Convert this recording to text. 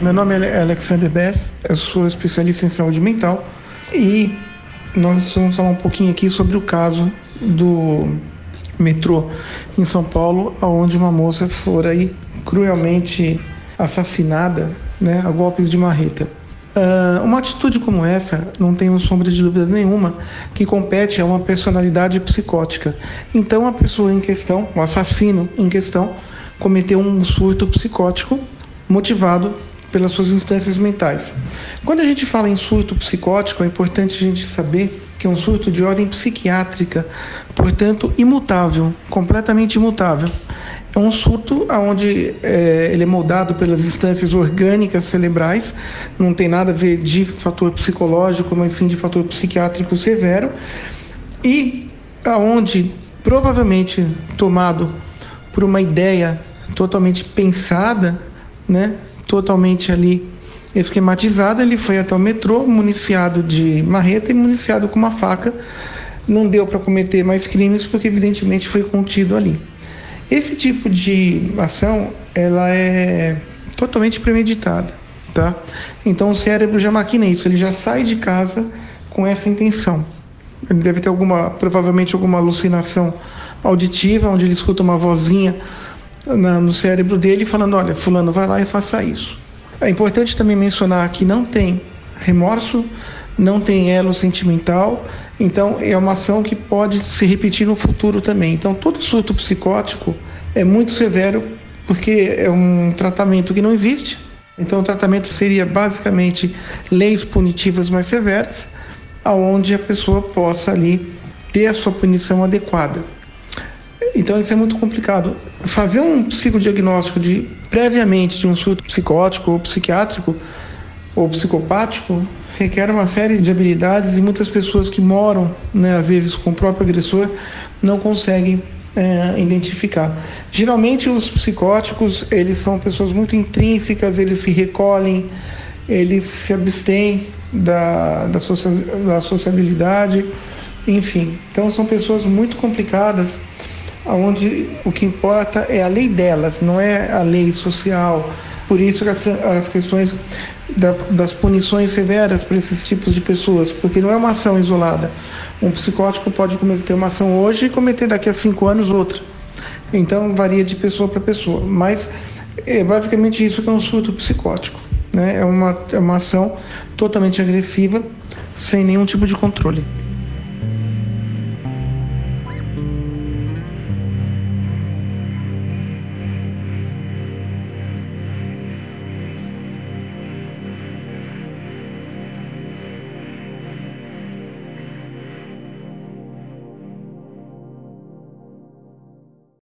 Meu nome é Alexander Bess, eu sou especialista em saúde mental e nós vamos falar um pouquinho aqui sobre o caso do metrô em São Paulo, onde uma moça foi cruelmente assassinada né, a golpes de marreta. Uh, uma atitude como essa, não tenho sombra de dúvida nenhuma, que compete a uma personalidade psicótica. Então, a pessoa em questão, o assassino em questão, cometeu um surto psicótico motivado pelas suas instâncias mentais. Quando a gente fala em surto psicótico, é importante a gente saber que é um surto de ordem psiquiátrica, portanto imutável, completamente imutável. É um surto onde é, ele é moldado pelas instâncias orgânicas cerebrais, não tem nada a ver de fator psicológico, mas sim de fator psiquiátrico severo, e aonde provavelmente tomado por uma ideia totalmente pensada, né, totalmente ali esquematizada, ele foi até o metrô, municiado de marreta e municiado com uma faca. Não deu para cometer mais crimes porque evidentemente foi contido ali. Esse tipo de ação, ela é totalmente premeditada, tá? Então o cérebro já maquina isso, ele já sai de casa com essa intenção. Ele deve ter alguma, provavelmente alguma alucinação auditiva, onde ele escuta uma vozinha na, no cérebro dele falando: olha, Fulano, vai lá e faça isso. É importante também mencionar que não tem remorso, não tem elo sentimental, então é uma ação que pode se repetir no futuro também. Então, todo surto psicótico é muito severo porque é um tratamento que não existe. Então, o tratamento seria basicamente leis punitivas mais severas, aonde a pessoa possa ali ter a sua punição adequada. Então isso é muito complicado. Fazer um psicodiagnóstico de previamente de um surto psicótico ou psiquiátrico ou psicopático requer uma série de habilidades e muitas pessoas que moram, né, às vezes com o próprio agressor, não conseguem é, identificar. Geralmente os psicóticos eles são pessoas muito intrínsecas, eles se recolhem, eles se abstêm da, da, socia da sociabilidade, enfim. Então são pessoas muito complicadas onde o que importa é a lei delas, não é a lei social. Por isso as, as questões da, das punições severas para esses tipos de pessoas, porque não é uma ação isolada. Um psicótico pode cometer uma ação hoje e cometer daqui a cinco anos outra. Então varia de pessoa para pessoa. Mas é basicamente isso que é um surto psicótico. Né? É, uma, é uma ação totalmente agressiva, sem nenhum tipo de controle.